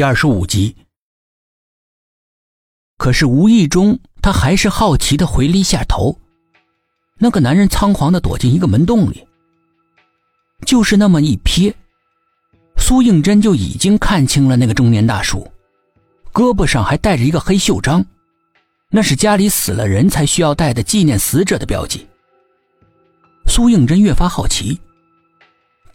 第二十五集。可是无意中，他还是好奇的回了一下头。那个男人仓皇的躲进一个门洞里，就是那么一瞥，苏应真就已经看清了那个中年大叔，胳膊上还带着一个黑袖章，那是家里死了人才需要带的纪念死者的标记。苏应真越发好奇，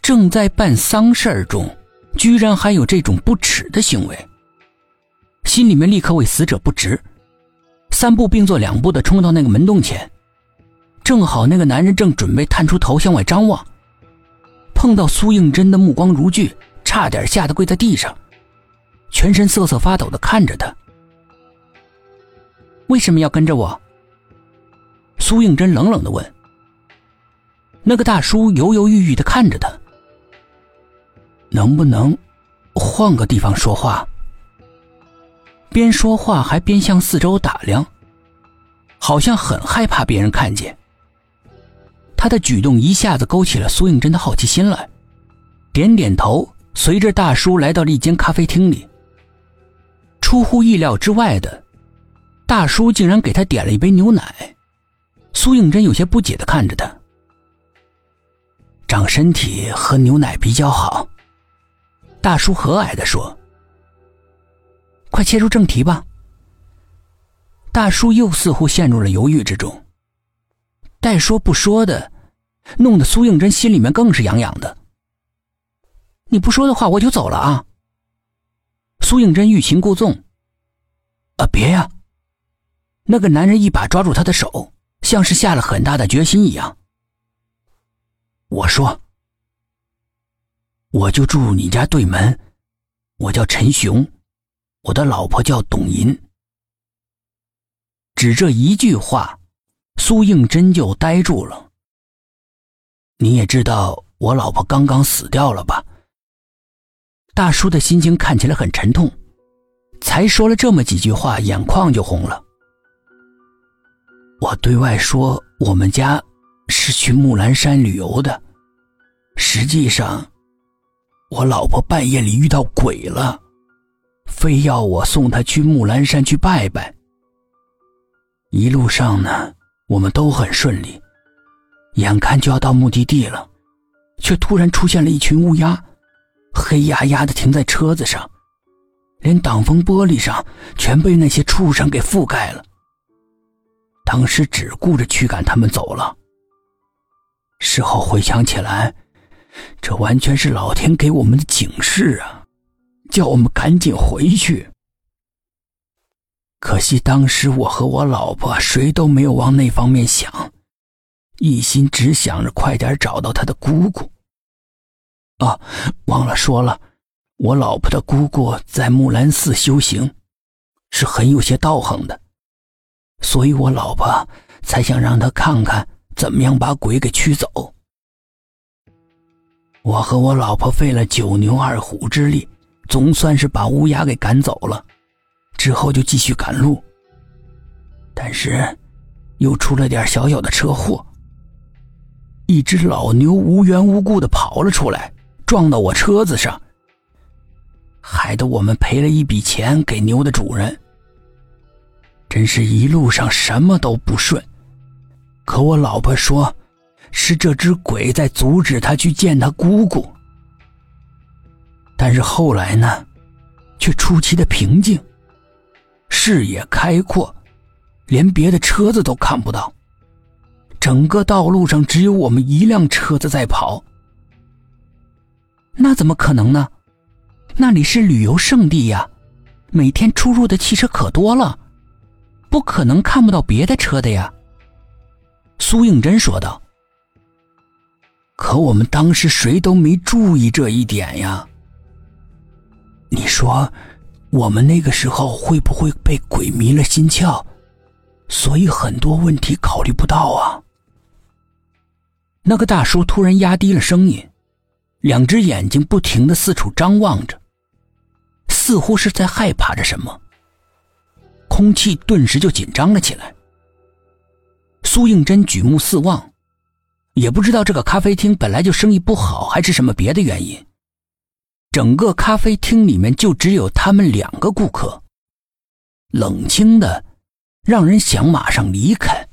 正在办丧事儿中，居然还有这种不耻的行为，心里面立刻为死者不值，三步并作两步的冲到那个门洞前，正好那个男人正准备探出头向外张望，碰到苏应真的目光如炬，差点吓得跪在地上，全身瑟瑟发抖的看着他。为什么要跟着我？苏应真冷冷的问。那个大叔犹犹豫豫的看着他，能不能换个地方说话？边说话还边向四周打量，好像很害怕别人看见。他的举动一下子勾起了苏应真的好奇心来，点点头，随着大叔来到了一间咖啡厅里。出乎意料之外的，大叔竟然给他点了一杯牛奶。苏应真有些不解的看着他。长身体喝牛奶比较好，大叔和蔼的说：“快切入正题吧。”大叔又似乎陷入了犹豫之中，带说不说的，弄得苏应真心里面更是痒痒的。你不说的话，我就走了啊！苏应真欲擒故纵，啊，别呀！那个男人一把抓住他的手，像是下了很大的决心一样。我说：“我就住你家对门，我叫陈雄，我的老婆叫董银。”只这一句话，苏应真就呆住了。你也知道我老婆刚刚死掉了吧？大叔的心情看起来很沉痛，才说了这么几句话，眼眶就红了。我对外说我们家。是去木兰山旅游的，实际上，我老婆半夜里遇到鬼了，非要我送她去木兰山去拜拜。一路上呢，我们都很顺利，眼看就要到目的地了，却突然出现了一群乌鸦，黑压压的停在车子上，连挡风玻璃上全被那些畜生给覆盖了。当时只顾着驱赶他们走了。事后回想起来，这完全是老天给我们的警示啊，叫我们赶紧回去。可惜当时我和我老婆谁都没有往那方面想，一心只想着快点找到他的姑姑。啊，忘了说了，我老婆的姑姑在木兰寺修行，是很有些道行的，所以我老婆才想让她看看。怎么样把鬼给驱走？我和我老婆费了九牛二虎之力，总算是把乌鸦给赶走了。之后就继续赶路，但是又出了点小小的车祸。一只老牛无缘无故的跑了出来，撞到我车子上，害得我们赔了一笔钱给牛的主人。真是一路上什么都不顺。可我老婆说，是这只鬼在阻止他去见他姑姑。但是后来呢，却出奇的平静，视野开阔，连别的车子都看不到，整个道路上只有我们一辆车子在跑。那怎么可能呢？那里是旅游胜地呀，每天出入的汽车可多了，不可能看不到别的车的呀。苏应真说道：“可我们当时谁都没注意这一点呀。你说，我们那个时候会不会被鬼迷了心窍，所以很多问题考虑不到啊？”那个大叔突然压低了声音，两只眼睛不停的四处张望着，似乎是在害怕着什么。空气顿时就紧张了起来。苏应真举目四望，也不知道这个咖啡厅本来就生意不好，还是什么别的原因。整个咖啡厅里面就只有他们两个顾客，冷清的，让人想马上离开。